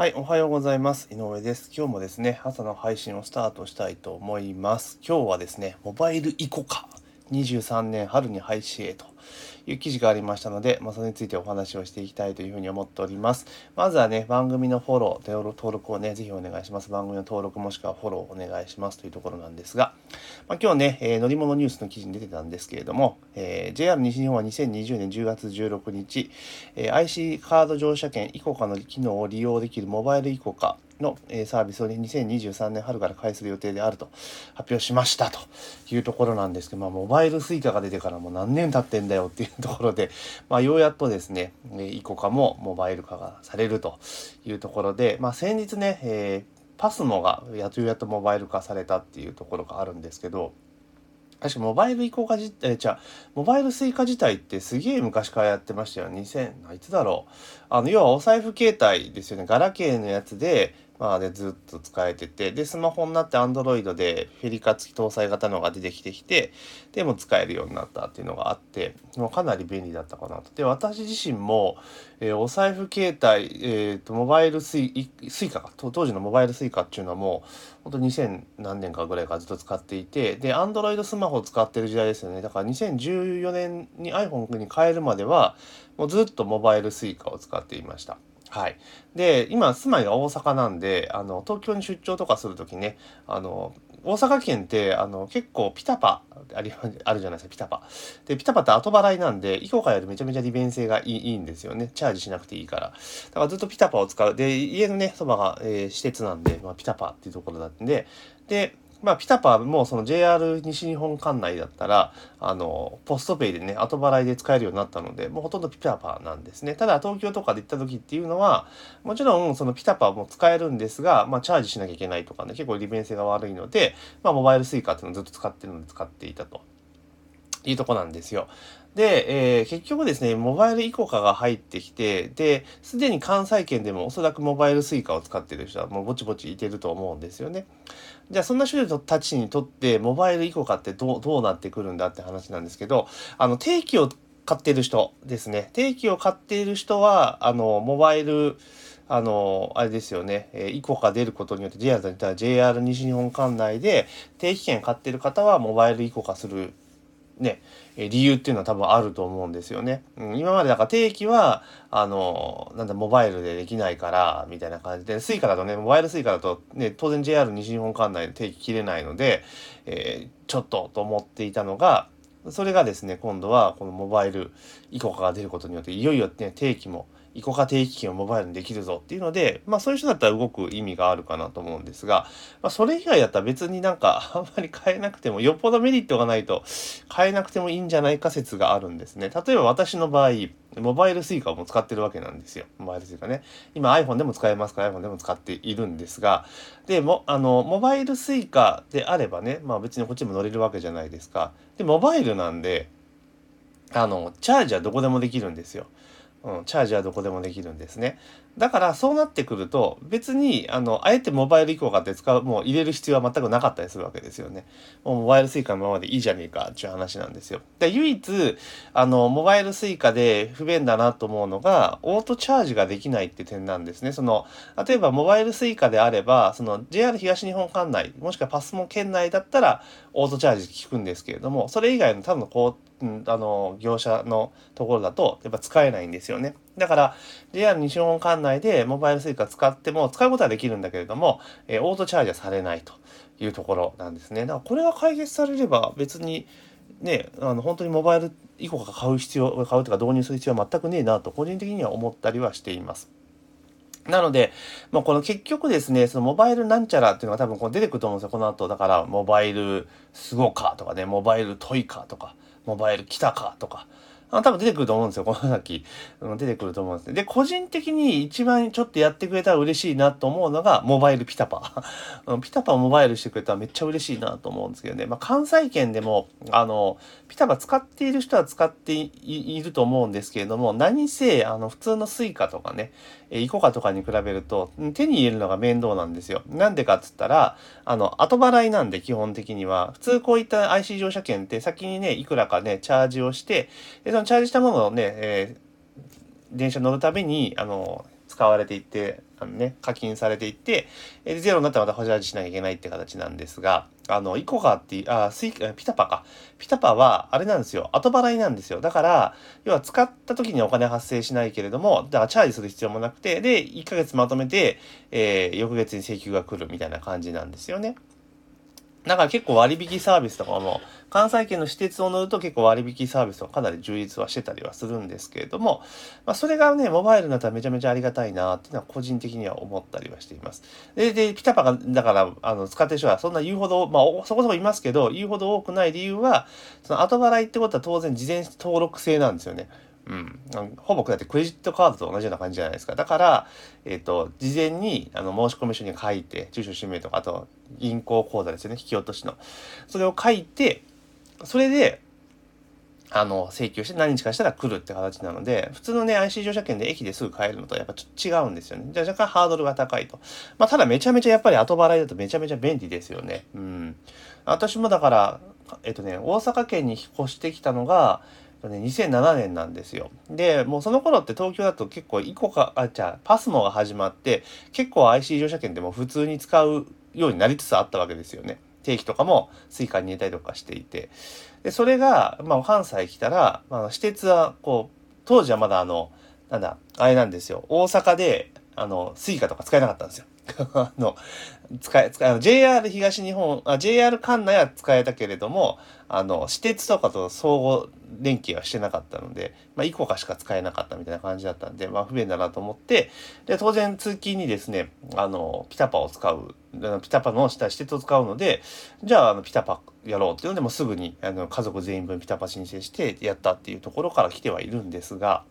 はい、おはようございます。井上です。今日もですね、朝の配信をスタートしたいと思います。今日はですね、モバイルイコカ23年春に廃止へという記事がありましたので、まあ、それについてお話をしていきたいというふうに思っております。まずはね、番組のフォロー、登録をね、ぜひお願いします。番組の登録もしくはフォローお願いしますというところなんですが、まあ、今日ね、えー、乗り物ニュースの記事に出てたんですけれども、えー、JR 西日本は2020年10月16日、えー、IC カード乗車券イコカの機能を利用できるモバイルイコカのサービスを2023年春から開始する予定であると発表しましたというところなんですけど、まあ、モバイル Suica が出てからもう何年経ってんだよっていうところで、まあ、ようやっとですね、イコカもモバイル化がされるというところで、まあ、先日ね、えー、パスモがやっとやっとモバイル化されたっていうところがあるんですけど、確かモバイル移行化自体、じゃモバイル Suica 自体ってすげえ昔からやってましたよ。2000、いつだろう。あの、要はお財布携帯ですよね。ガラケーのやつで、まあ、でずっと使えててでスマホになって Android でフェリカ付き搭載型のが出てきてきてでも使えるようになったっていうのがあってもうかなり便利だったかなと。で私自身も、えー、お財布携帯、えーと、モバイルスイスイカか当時のモバイルスイカっていうのはもうほんと2000何年かぐらいからずっと使っていてで Android スマホを使ってる時代ですよねだから2014年に iPhone に変えるまではもうずっとモバイルスイカを使っていました。はい。で、今、住まいが大阪なんで、あの、東京に出張とかするときね、あの、大阪県って、あの、結構ピタパあ、るじゃないですか、ピタパ。で、ピタパって後払いなんで、イコカよりめちゃめちゃ利便性がいいいいんですよね。チャージしなくていいから。だからずっとピタパを使う。で、家のね、そばが、えー、私鉄なんで、まあ、ピタパっていうところだったんで、で、まあ、ピタパもその JR 西日本管内だったら、あの、ポストペイでね、後払いで使えるようになったので、もうほとんどピタパーなんですね。ただ、東京とかで行った時っていうのは、もちろんそのピタパも使えるんですが、まあ、チャージしなきゃいけないとかね、結構利便性が悪いので、まあ、モバイル Suica っていうのをずっと使ってるので使っていたと。いうとこなんですよ。で、えー、結局ですね、モバイルイコカが入ってきて、で、すでに関西圏でもおそらくモバイル Suica を使ってる人はもうぼちぼちいてると思うんですよね。じゃあそんな人たちにとってモバイル ICOCA ってどう、どうなってくるんだって話なんですけど、あの、定期を買ってる人ですね。定期を買っている人は、あの、モバイル、あの、あれですよね、えー、 ICOCA 出ることによって JR だったら JR 西日本管内で定期券買ってる方はモバイル ICOCA するね、理由っていうのは多分あると思うんですよね。うん、今までだから定期は、あの、なんだ、モバイルでできないから、みたいな感じで、 Suica だとね、モバイル Suica だと、ね、当然 JR 西日本管内で定期買えないので、えー、ちょっとと思っていたのが、それがですね、今度はこのモバイルイコカが出ることによって、いよいよね、定期も、イコカ定期券をモバイルにできるぞっていうので、まあそういう人だったら動く意味があるかなと思うんですが、まあそれ以外だったら別になんか あんまり変えなくても、よっぽどメリットがないと変えなくてもいいんじゃないか説があるんですね。例えば私の場合、モバイル Suica も使ってるわけなんですよ。モバイル Suica ね。今 iPhone でも使えますから iPhone でも使っているんですが、で、も、あの、モバイル Suica であればね、まあ別にこっちも乗れるわけじゃないですか。で、モバイルなんで、あの、チャージはどこでもできるんですよ。うん、チャージはどこでもできるんですね。だからそうなってくると別にあのあえてモバイル移行かって使うもう入れる必要は全くなかったりするわけですよね。もうモバイル Suica のままでいいじゃねえかっていう話なんですよ。で唯一あのモバイル Suica で不便だなと思うのがオートチャージができないって点なんですね。その例えばモバイル Suica であればその JR 東日本管内もしくはパスモ県内だったらオートチャージ効くんですけれどもそれ以外の多分こううん、あの業者のところだとやっぱ使えないんですよよね。だから JR 西日本管内でモバイル Suica 使っても使うことはできるんだけれども、えー、オートチャージはされないというところなんですね。だからこれが解決されれば別にね、あの本当にモバイル以降か買う必要買うとか導入する必要は全くねえなと個人的には思ったりはしています。なので、まあ、この結局ですね、そのモバイルなんちゃらっていうのが多分こう出てくると思うんですよ。この後、だからモバイルすごかとかね、モバイルトイかとか、モバイル来たかとか、あ多分出てくると思うんですよ、この先。出てくると思うんです。で、個人的に一番ちょっとやってくれたら嬉しいなと思うのが、モバイルピタパ。ピタパをモバイルしてくれたらめっちゃ嬉しいなと思うんですけどね。まあ、関西圏でも、あの、ピタパ使っている人は使っていると思うんですけれども、何せ、あの、普通の suica とかね、イコカとかに比べると、手に入れるのが面倒なんですよ。なんでかっつったら、あの、後払いなんで基本的には、普通こういった IC 乗車券って先にね、いくらかね、チャージをして、で、のチャージしたものをね、えー、電車乗るたびに、あの、使われていって、あのね、課金されていって、えゼロになったらまた補チャジしなきゃいけないって形なんですが、あの、イコカっていう、あ、スイピタパか。ピタパは、あれなんですよ。後払いなんですよ。だから、要は使った時にお金発生しないけれども、だからチャージする必要もなくて、で、1ヶ月まとめて、えー、翌月に請求が来るみたいな感じなんですよね。だから結構割引サービスとかも、関西圏の私鉄を乗ると結構割引サービスはかなり充実はしてたりはするんですけれども、まあ、それがね、モバイルになったらめちゃめちゃありがたいなっていうのは個人的には思ったりはしています。で、で、ピタパが、だから、あの、使ってる人はそんな言うほど、まあ、そこそこいますけど、言うほど多くない理由は、その後払いってことは当然事前登録制なんですよね。うん、ほぼだってクレジットカードと同じような感じじゃないですか。だから、えっ、ー、と、事前にあの申込書に書いて、住所、氏名とか、あと銀行口座ですよね、引き落としの。それを書いて、それで、あの、請求して何日かしたら来るって形なので、普通のね、IC 乗車券で駅ですぐ買えるのとやっぱちょっと違うんですよね。じゃあ若干ハードルが高いと。まあ、ただめちゃめちゃやっぱり後払いだとめちゃめちゃ便利ですよね。うん。私もだから、えっとね、大阪県に引っ越してきたのが、ね、2007年なんですよ。で、もうその頃って東京だと結構イコか、あ、じゃあパスモが始まって、結構 IC 乗車券でも普通に使うようになりつつあったわけですよね。定期とかも Suica に入れたりとかしていて。で、それが、まあ関西来たら、まあ私鉄はこう、当時はまだあの、なんだ、あれなんですよ。大阪で、あの、Suica とか使えなかったんですよ。あの、使え、使え、JR 東日本、あ、JR 管内は使えたけれども、あの、私鉄とかと相互連携はしてなかったので、まあ、1個かしか使えなかったみたいな感じだったんで、まあ、不便だなと思って、で、当然通勤にですね、あの、ピタパを使う、ピタパの下、私鉄を使うので、じゃあ、あの、ピタパやろうっていうので、もすぐに、あの、家族全員分ピタパ申請してやったっていうところから来てはいるんですが、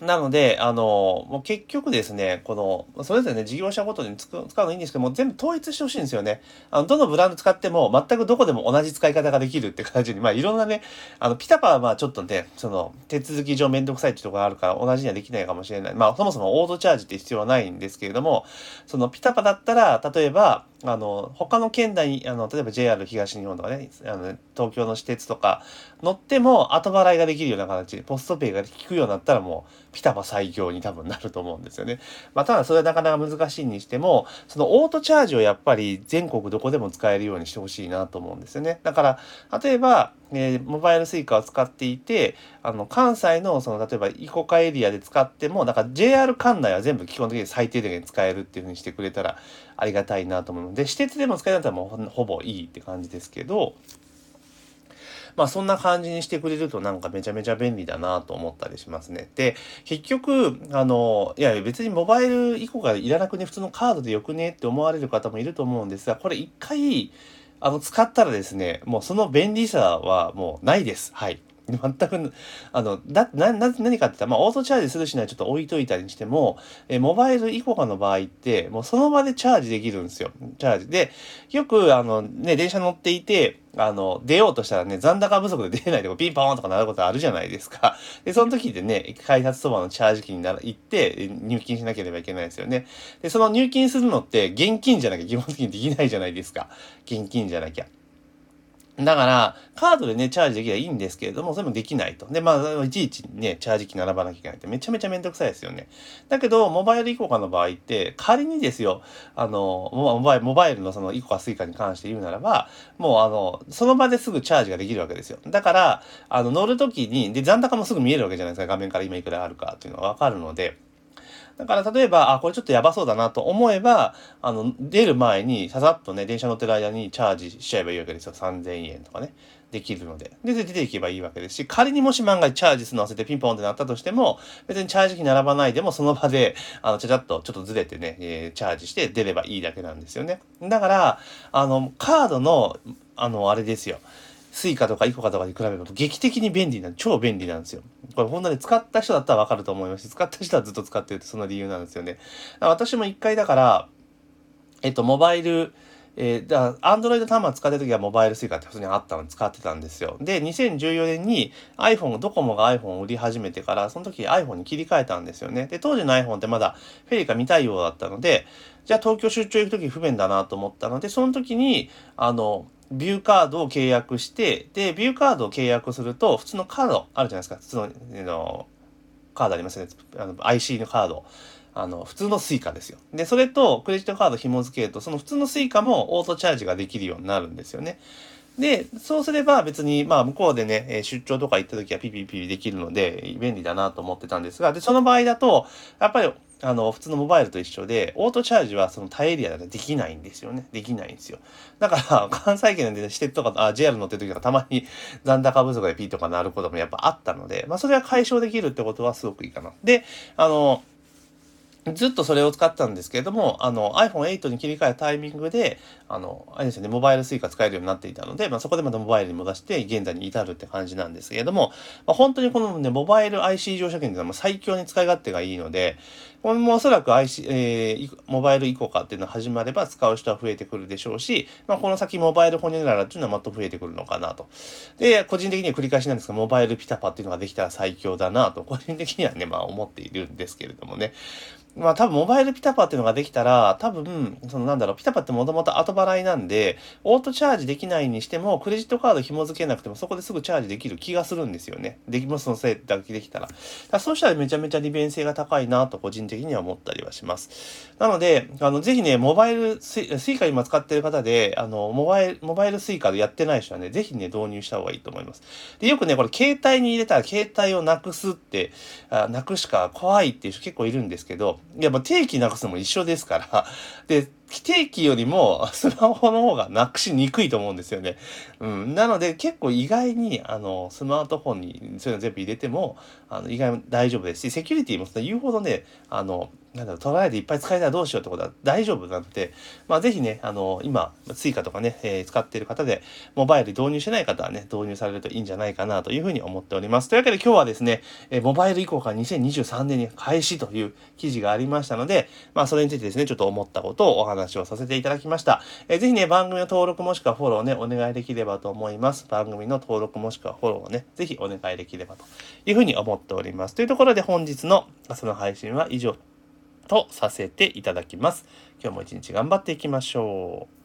なので、あの、もう結局ですね、この、それぞれね、事業者ごとに使うのいいんですけども、全部統一してほしいんですよね。あの、どのブランド使っても、全くどこでも同じ使い方ができるって感じに、まあ、いろんなね、あの、ピタパはまあ、ちょっとね、その、手続き上めんどくさいってところがあるから、同じにはできないかもしれない。まあ、そもそもオートチャージって必要はないんですけれども、その、ピタパだったら、例えば、あの、他の県内に、あの、例えば JR 東日本とかね、あの、東京の私鉄とか乗っても後払いができるような形で、ポストペイが効くようになったらもう、ピタパ最強に多分なると思うんですよね。まあ、ただそれはなかなか難しいにしても、そのオートチャージをやっぱり全国どこでも使えるようにしてほしいなと思うんですよね。だから、例えば、えー、モバイル Suica を使っていて、あの、関西の、その、例えば、イコカエリアで使っても、なんか JR 管内は全部基本的に最低限使えるっていうふうにしてくれたらありがたいなと思うので、私鉄でも使えるんだったらもうほぼいいって感じですけど、まあそんな感じにしてくれるとなんかめちゃめちゃ便利だなと思ったりしますね。で、結局、あの、いや別にモバイル以降がいらなくね、普通のカードでよくねって思われる方もいると思うんですが、これ一回、あの、使ったらですね、もうその便利さはもうないです。はい。全く、あの、だ、な、な、何かって言ったら、まあ、オートチャージするしないちょっと置いといたにしても、えモバイルイコカの場合って、もうその場でチャージできるんですよ。チャージ。で、よく、あの、ね、電車乗っていて、あの、出ようとしたらね、残高不足で出れないとか、ピンポーンとかなることあるじゃないですか。で、その時でね、改札そばのチャージ機になら行って、入金しなければいけないですよね。で、その入金するのって、現金じゃなきゃ基本的にできないじゃないですか。現金じゃなきゃ。だから、カードでね、チャージできればいいんですけれども、それもできないと。で、まあ、いちいちね、チャージ機並ばなきゃいけないってめちゃめちゃめんどくさいですよね。だけど、モバイルイコカの場合って、仮にですよ、あの、モバイル、バイルのそのイコカスイカに関して言うならば、もうあの、その場ですぐチャージができるわけですよ。だから、あの、乗るときに、で、残高もすぐ見えるわけじゃないですか。画面から今いくらあるかっていうのがわかるので。だから例えば、あ、これちょっとやばそうだなと思えば、あの、出る前にささっとね、電車乗ってる間にチャージしちゃえばいいわけですよ。3000円とかね。できるので。で、出ていけばいいわけですし、仮にもし万が一チャージするの忘れてピンポンってなったとしても、別にチャージ機並ばないでもその場で、あの、ちゃちゃっとちょっとずれてね、えー、チャージして出ればいいだけなんですよね。だから、あの、カードの、あの、あれですよ。 Suica とか ICOCA とかに比べると劇的に便利な、超便利なんですよ。これほんとに使った人だったらわかると思いますし、使った人はずっと使ってるってその理由なんですよね。私も一回だから、えっと、モバイル、えー、だアンドロイド端末使ってる時はモバイル Suica って普通にあったの使ってたんですよ。で、2014年に iPhone、ドコモが iPhone を売り始めてから、その時 iPhone に切り替えたんですよね。で、当時の iPhone ってまだフェリカ未対応だったので、じゃあ東京出張行く時不便だなと思ったので、その時に、あの、ビューカードを契約して、で、ビューカードを契約すると、普通のカードあるじゃないですか。普通の、あのカードありますよね。あの IC のカード。あの、普通の Suica ですよ。で、それとクレジットカード紐付けると、その普通の Suica もオートチャージができるようになるんですよね。で、そうすれば別に、まあ、向こうでね、出張とか行った時はピピピピできるので、便利だなと思ってたんですが、で、その場合だと、やっぱり、あの、普通のモバイルと一緒で、オートチャージはそのタイエリアでできないんですよね。できないんですよ。だから、関西圏で、ね、私鉄とか、あ、JR 乗ってる時とかたまに 残高不足でピーとかなることもやっぱあったので、まあ、それは解消できるってことはすごくいいかな。で、あの、ずっとそれを使ったんですけれども、あの iPhone8 に切り替えたタイミングで、あの、あれですよね、モバイル Suica 使えるようになっていたので、まあ、そこでまたモバイルに戻して、現在に至るって感じなんですけれども、まあ、本当にこのね、モバイル IC 乗車券っていうのは最強に使い勝手がいいので、これもおそらく IC、えー、モバイル移行かっていうのが始まれば使う人は増えてくるでしょうし、まあ、この先モバイルホニャララっていうのはもっと増えてくるのかなと。で、個人的には繰り返しなんですが、モバイルピタパっていうのができたら最強だなと、個人的にはね、まあ思っているんですけれどもね。まあ多分モバイルピタパっていうのができたら、多分、そのなんだろう、ピタパってもともと後払いなんで、オートチャージできないにしても、クレジットカード紐付けなくてもそこですぐチャージできる気がするんですよね。できますのせいだけできたら。らそうしたらめちゃめちゃ利便性が高いなと個人的には思ったりはします。なので、あの、ぜひね、モバイルスイ、スイカ今使ってる方で、あの、モバイル、モバイルスイカでやってない人はね、ぜひね、導入した方がいいと思います。で、よくね、これ携帯に入れたら携帯をなくすって、あ、なくしが怖いっていう人結構いるんですけど、いや、まあ定期なくすのも一緒ですから、で、定期よりもスマホの方がなくしにくいと思うんですよね。うん。なので結構意外にあのスマートフォンにそういうの全部入れてもあの意外に大丈夫ですし、セキュリティも言うほどね、あの、なんだろう、トライでいっぱい使えたらどうしようってことは大丈夫なので、まあぜひね、あの、今、Suica とかね、えー、使っている方で、モバイル導入してない方はね、導入されるといいんじゃないかなというふうに思っております。というわけで今日はですね、えー、モバイル移行から2023年に開始という記事がありましたので、まあそれについてですね、ちょっと思ったことをお話をさせていただきました。えー、ぜひね、番組の登録もしくはフォローね、お願いできればと思います。番組の登録もしくはフォローをね、ぜひお願いできればというふうに思っております。というところで本日の朝の配信は以上とさせていただきます。今日も一日頑張っていきましょう。